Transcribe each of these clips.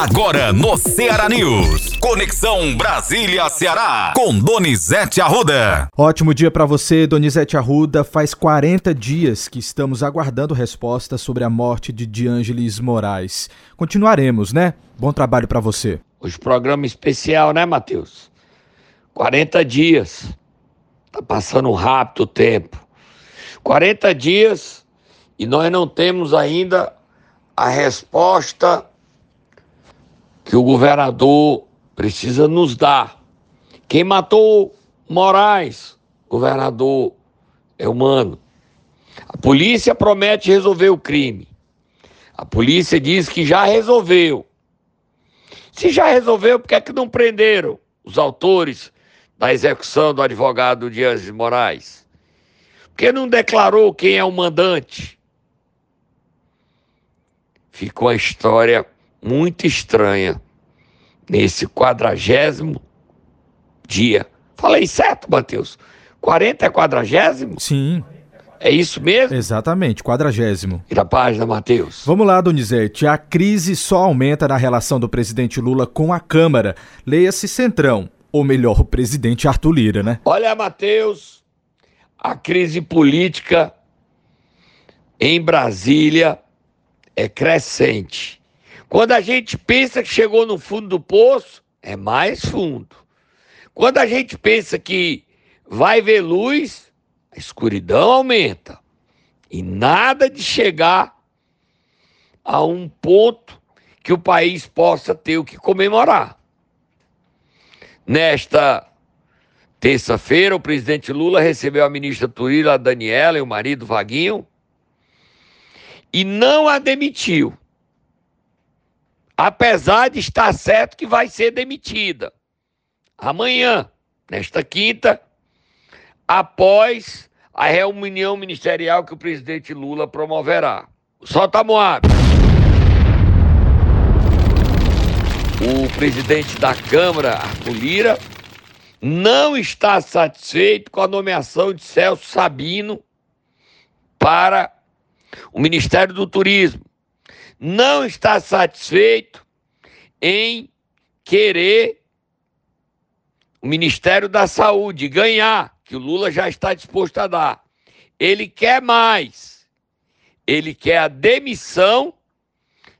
Agora no Ceará News. Conexão Brasília-Ceará. Com Donizete Arruda. Ótimo dia para você, Donizete Arruda. Faz 40 dias que estamos aguardando resposta sobre a morte de Diângeles Moraes. Continuaremos, né? Bom trabalho para você. Hoje programa especial, né, Matheus? 40 dias. Tá passando rápido o tempo. 40 dias e nós não temos ainda a resposta que o governador precisa nos dar. Quem matou Moraes, governador, é humano. A polícia promete resolver o crime. A polícia diz que já resolveu. Se já resolveu, por que, é que não prenderam os autores da execução do advogado Dias de Moraes? Por que não declarou quem é o mandante? Ficou a história muito estranha nesse quadragésimo dia. Falei certo, Matheus? 40 é quadragésimo? Sim. É isso mesmo? Exatamente, quadragésimo. E da página, Matheus. Vamos lá, Donizete. A crise só aumenta na relação do presidente Lula com a Câmara. Leia-se Centrão, ou melhor, o presidente Arthur Lira, né? Olha, Matheus, a crise política em Brasília é crescente. Quando a gente pensa que chegou no fundo do poço, é mais fundo. Quando a gente pensa que vai ver luz, a escuridão aumenta. E nada de chegar a um ponto que o país possa ter o que comemorar. Nesta terça-feira, o presidente Lula recebeu a ministra Turila Daniela e o marido Vaguinho e não a demitiu. Apesar de estar certo que vai ser demitida. Amanhã, nesta quinta, após a reunião ministerial que o presidente Lula promoverá. Solta Moab. O presidente da Câmara, Arthur Lira, não está satisfeito com a nomeação de Celso Sabino para o Ministério do Turismo não está satisfeito em querer o Ministério da Saúde ganhar, que o Lula já está disposto a dar. Ele quer mais. Ele quer a demissão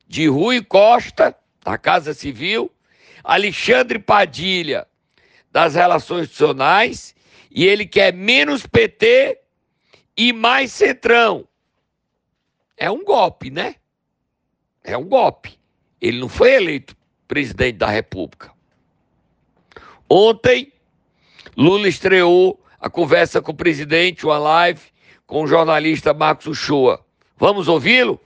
de Rui Costa, da Casa Civil, Alexandre Padilha, das Relações Institucionais, e ele quer menos PT e mais Centrão. É um golpe, né? É um golpe. Ele não foi eleito presidente da República. Ontem, Lula estreou a conversa com o presidente, uma live com o jornalista Marcos Uchoa. Vamos ouvi-lo?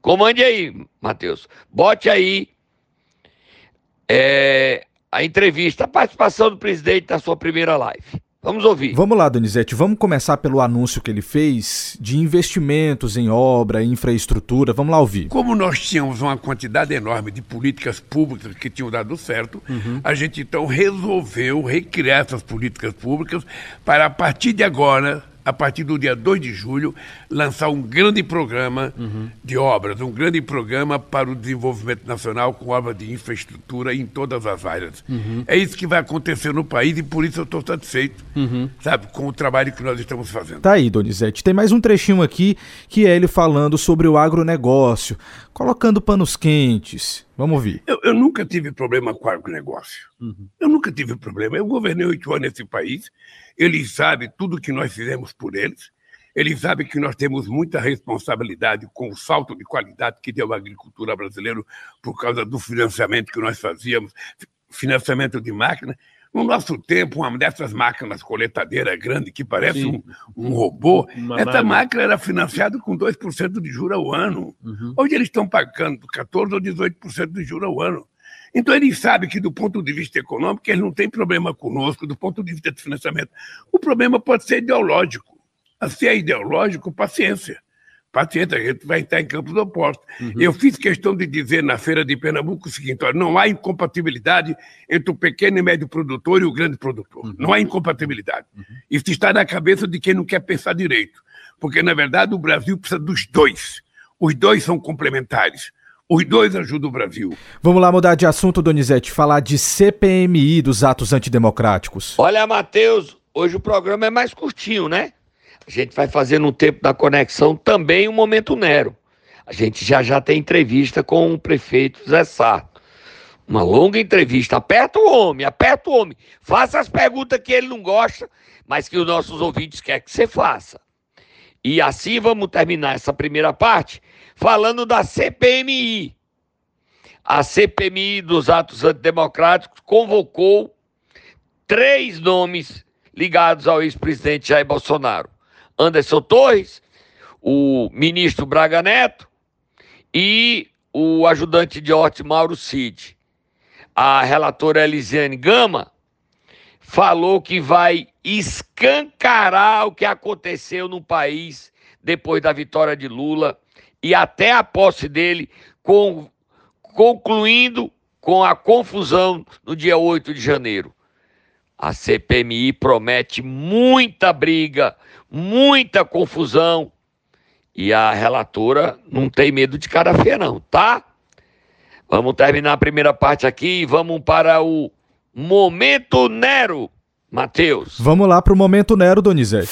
Comande aí, Matheus. Bote aí é, a entrevista, a participação do presidente na sua primeira live. Vamos ouvir. Vamos lá, Donizete. Vamos começar pelo anúncio que ele fez de investimentos em obra, infraestrutura. Vamos lá ouvir. Como nós tínhamos uma quantidade enorme de políticas públicas que tinham dado certo, uhum. a gente então resolveu recriar essas políticas públicas para, a partir de agora, a partir do dia 2 de julho, lançar um grande programa uhum. de obras, um grande programa para o desenvolvimento nacional com obras de infraestrutura em todas as áreas. Uhum. É isso que vai acontecer no país e por isso eu estou satisfeito, uhum. sabe, com o trabalho que nós estamos fazendo. Tá aí, Donizete. Tem mais um trechinho aqui que é ele falando sobre o agronegócio, colocando panos quentes. Vamos ouvir. Eu, eu nunca tive problema com o agronegócio. Uhum. Eu nunca tive problema. Eu governei oito anos nesse país eles sabem tudo que nós fizemos por eles. Eles sabem que nós temos muita responsabilidade com o salto de qualidade que deu a agricultura brasileira por causa do financiamento que nós fazíamos, financiamento de máquina. No nosso tempo, uma dessas máquinas coletadeira grande, que parece um, um, robô, uma essa nave. máquina era financiada com 2% de juros ao ano. Uhum. Hoje eles estão pagando 14% ou 18% de juros ao ano. Então, ele sabe que, do ponto de vista econômico, ele não tem problema conosco, do ponto de vista de financiamento. O problema pode ser ideológico. Se é ideológico, paciência. Paciência, a gente vai estar em campos opostos. Uhum. Eu fiz questão de dizer na Feira de Pernambuco o seguinte: olha, não há incompatibilidade entre o pequeno e médio produtor e o grande produtor. Uhum. Não há incompatibilidade. Uhum. Isso está na cabeça de quem não quer pensar direito. Porque, na verdade, o Brasil precisa dos dois. Os dois são complementares. Os dois ajudam o Brasil. Vamos lá mudar de assunto, Donizete, falar de CPMI dos atos antidemocráticos. Olha, Matheus, hoje o programa é mais curtinho, né? A gente vai fazer no tempo da conexão também um Momento Nero. A gente já já tem entrevista com o prefeito Zé Sarto. Uma longa entrevista. Aperta o homem, aperta o homem. Faça as perguntas que ele não gosta, mas que os nossos ouvintes querem que você faça. E assim vamos terminar essa primeira parte falando da CPMI. A CPMI dos atos antidemocráticos convocou três nomes ligados ao ex-presidente Jair Bolsonaro: Anderson Torres, o ministro Braga Neto e o ajudante de Horti Mauro Cid. A relatora Elisiane Gama falou que vai escancarar o que aconteceu no país depois da vitória de Lula e até a posse dele, com, concluindo com a confusão no dia 8 de janeiro. A CPMI promete muita briga, muita confusão. E a relatora não tem medo de cara feia, não, tá? Vamos terminar a primeira parte aqui e vamos para o Momento Nero, Matheus. Vamos lá para o Momento Nero, Donizete.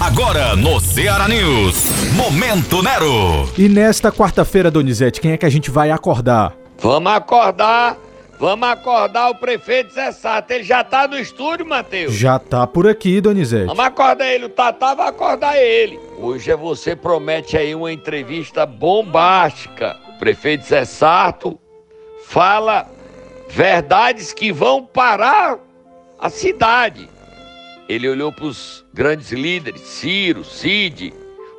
Agora no Ceará News, Momento Nero. E nesta quarta-feira, Donizete, quem é que a gente vai acordar? Vamos acordar, vamos acordar o prefeito Zé Sato. Ele já tá no estúdio, Matheus? Já tá por aqui, Donizete. Vamos acordar ele, o Tatá vai acordar ele. Hoje é você promete aí uma entrevista bombástica. O prefeito Zé Sato fala verdades que vão parar a cidade. Ele olhou para os grandes líderes, Ciro, Cid,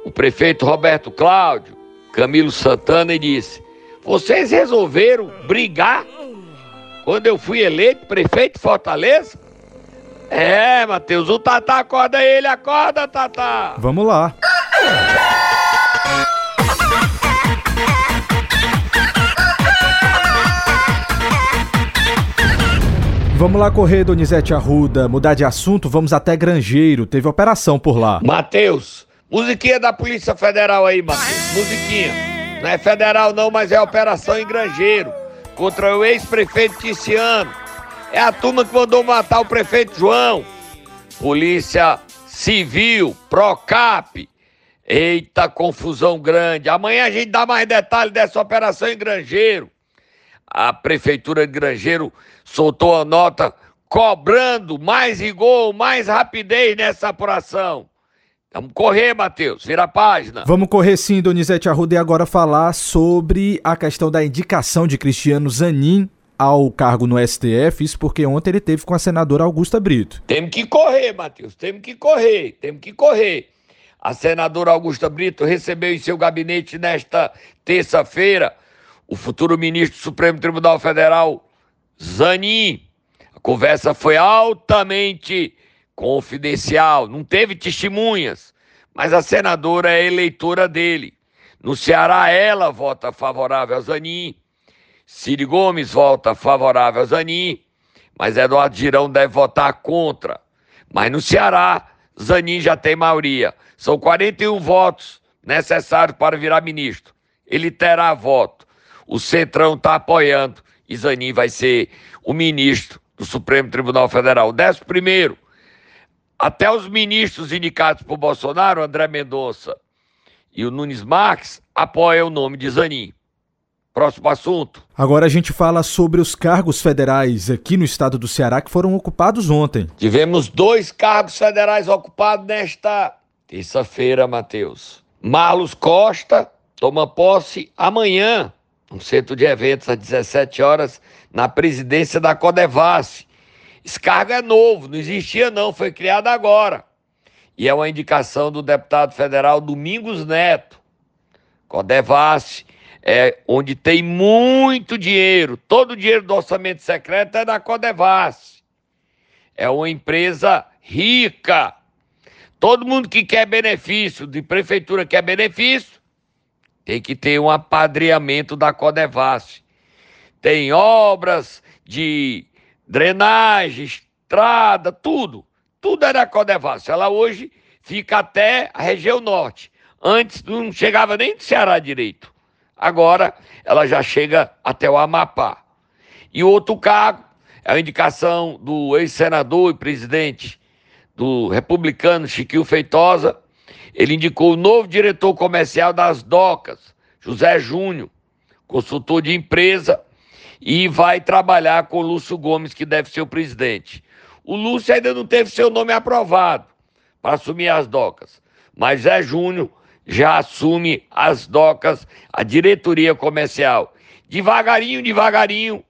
o prefeito Roberto Cláudio, Camilo Santana e disse: Vocês resolveram brigar quando eu fui eleito prefeito de Fortaleza? É, Matheus, o Tatá acorda ele, acorda, Tatá. Vamos lá. Vamos lá correr, Donizete Arruda, mudar de assunto, vamos até Grangeiro, teve operação por lá. Matheus, musiquinha da Polícia Federal aí, Matheus, musiquinha. Não é federal não, mas é operação em Grangeiro, contra o ex-prefeito Ticiano. É a turma que mandou matar o prefeito João. Polícia Civil, Procap. Eita, confusão grande. Amanhã a gente dá mais detalhes dessa operação em Grangeiro. A prefeitura de Grangeiro soltou a nota cobrando mais rigor, mais rapidez nessa apuração. Vamos correr, Matheus, vira a página. Vamos correr sim, Donizete Arruda, e agora falar sobre a questão da indicação de Cristiano Zanin ao cargo no STF, isso porque ontem ele teve com a senadora Augusta Brito. Temos que correr, Matheus, temos que correr, temos que correr. A senadora Augusta Brito recebeu em seu gabinete nesta terça-feira o futuro ministro do Supremo Tribunal Federal, Zanin. A conversa foi altamente confidencial, não teve testemunhas, mas a senadora é eleitora dele. No Ceará, ela vota favorável a Zanin. Ciro Gomes vota favorável a Zanin, mas Eduardo Girão deve votar contra. Mas no Ceará, Zanin já tem maioria. São 41 votos necessários para virar ministro. Ele terá voto. O Centrão está apoiando e Zanin vai ser o ministro do Supremo Tribunal Federal. Décimo primeiro, até os ministros indicados por Bolsonaro, André Mendonça e o Nunes Marques, apoiam o nome de Zanin. Próximo assunto. Agora a gente fala sobre os cargos federais aqui no estado do Ceará que foram ocupados ontem. Tivemos dois cargos federais ocupados nesta terça-feira, Matheus. Marlos Costa toma posse amanhã um centro de eventos às 17 horas, na presidência da Codevasf. Esse cargo é novo, não existia não, foi criado agora. E é uma indicação do deputado federal Domingos Neto. Codevasf é onde tem muito dinheiro, todo o dinheiro do orçamento secreto é da Codevasf. É uma empresa rica. Todo mundo que quer benefício, de prefeitura quer benefício, tem que ter um apadreamento da Codevasf. Tem obras de drenagem, estrada, tudo. Tudo é da Codevasf. Ela hoje fica até a região norte. Antes não chegava nem do Ceará direito. Agora ela já chega até o Amapá. E outro cargo é a indicação do ex-senador e presidente do republicano Chiquinho Feitosa. Ele indicou o novo diretor comercial das docas, José Júnior, consultor de empresa, e vai trabalhar com o Lúcio Gomes, que deve ser o presidente. O Lúcio ainda não teve seu nome aprovado para assumir as docas, mas Zé Júnior já assume as docas, a diretoria comercial. Devagarinho, devagarinho,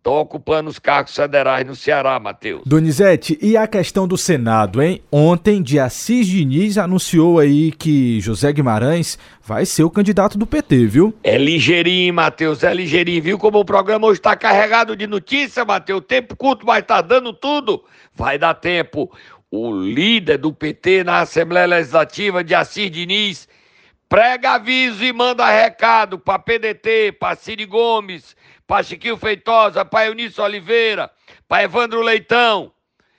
estão ocupando os cargos federais no Ceará, Matheus. Donizete, e a questão do Senado, hein? Ontem, de Assis Diniz anunciou aí que José Guimarães vai ser o candidato do PT, viu? É ligeirinho, Matheus, é ligeirinho. Viu como o programa hoje está carregado de notícia, Matheus? Tempo curto, mas tá dando tudo. Vai dar tempo. O líder do PT na Assembleia Legislativa, de Assis Diniz, prega aviso e manda recado para PDT, para Ciro Gomes, para Chiquinho Feitosa, para Eunício Oliveira, para Evandro Leitão.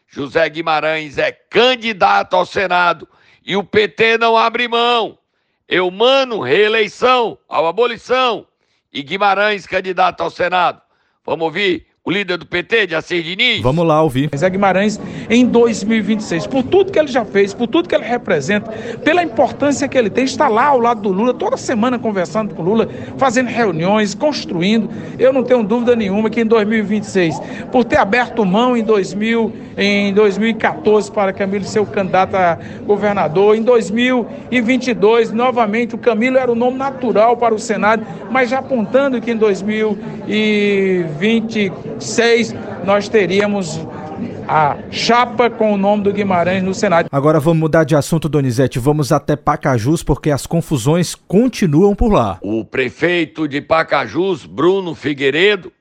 José Guimarães é candidato ao Senado e o PT não abre mão. Eu mano reeleição, ao abolição e Guimarães candidato ao Senado. Vamos ouvir o líder do PT, de Assis Diniz? Vamos lá ouvir. Zé Guimarães em 2026, por tudo que ele já fez, por tudo que ele representa, pela importância que ele tem, está lá ao lado do Lula, toda semana conversando com o Lula, fazendo reuniões, construindo. Eu não tenho dúvida nenhuma que em 2026, por ter aberto mão em, 2000, em 2014 para Camilo ser o candidato a governador, em 2022, novamente, o Camilo era o nome natural para o Senado, mas já apontando que em 2020 seis, nós teríamos a chapa com o nome do Guimarães no Senado. Agora vamos mudar de assunto, Donizete. Vamos até Pacajus, porque as confusões continuam por lá. O prefeito de Pacajus, Bruno Figueiredo,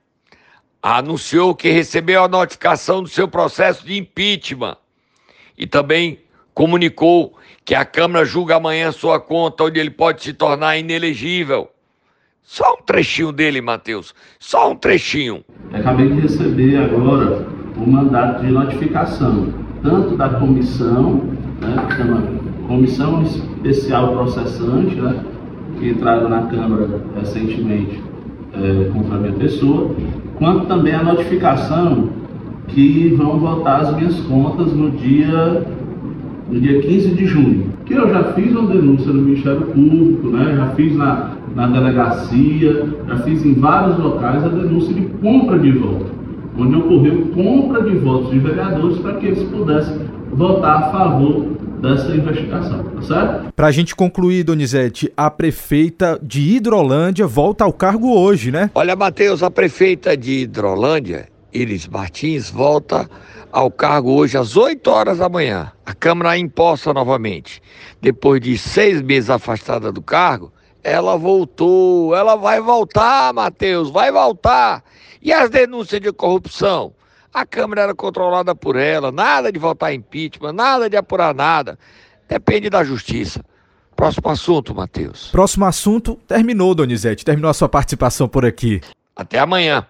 anunciou que recebeu a notificação do seu processo de impeachment e também comunicou que a Câmara julga amanhã sua conta, onde ele pode se tornar inelegível. Só um trechinho dele, Matheus. Só um trechinho. Acabei de receber agora o mandato de notificação, tanto da comissão, né, que chama Comissão Especial Processante, né, que entraram na Câmara recentemente é, contra a minha pessoa, quanto também a notificação que vão votar as minhas contas no dia, no dia 15 de junho. Que eu já fiz uma denúncia no Ministério Público, né, já fiz na, na delegacia, já fiz em vários locais a denúncia de compra de voto, onde ocorreu compra de votos de vereadores para que eles pudessem votar a favor dessa investigação, tá certo? Para a gente concluir, Donizete, a prefeita de Hidrolândia volta ao cargo hoje, né? Olha, Matheus, a prefeita de Hidrolândia, Iris Martins, volta ao cargo hoje às 8 horas da manhã. A Câmara a imposta novamente. Depois de seis meses afastada do cargo, ela voltou, ela vai voltar, Matheus, vai voltar. E as denúncias de corrupção? A Câmara era controlada por ela, nada de votar impeachment, nada de apurar nada. Depende da justiça. Próximo assunto, Matheus. Próximo assunto, terminou, Donizete. Terminou a sua participação por aqui. Até amanhã.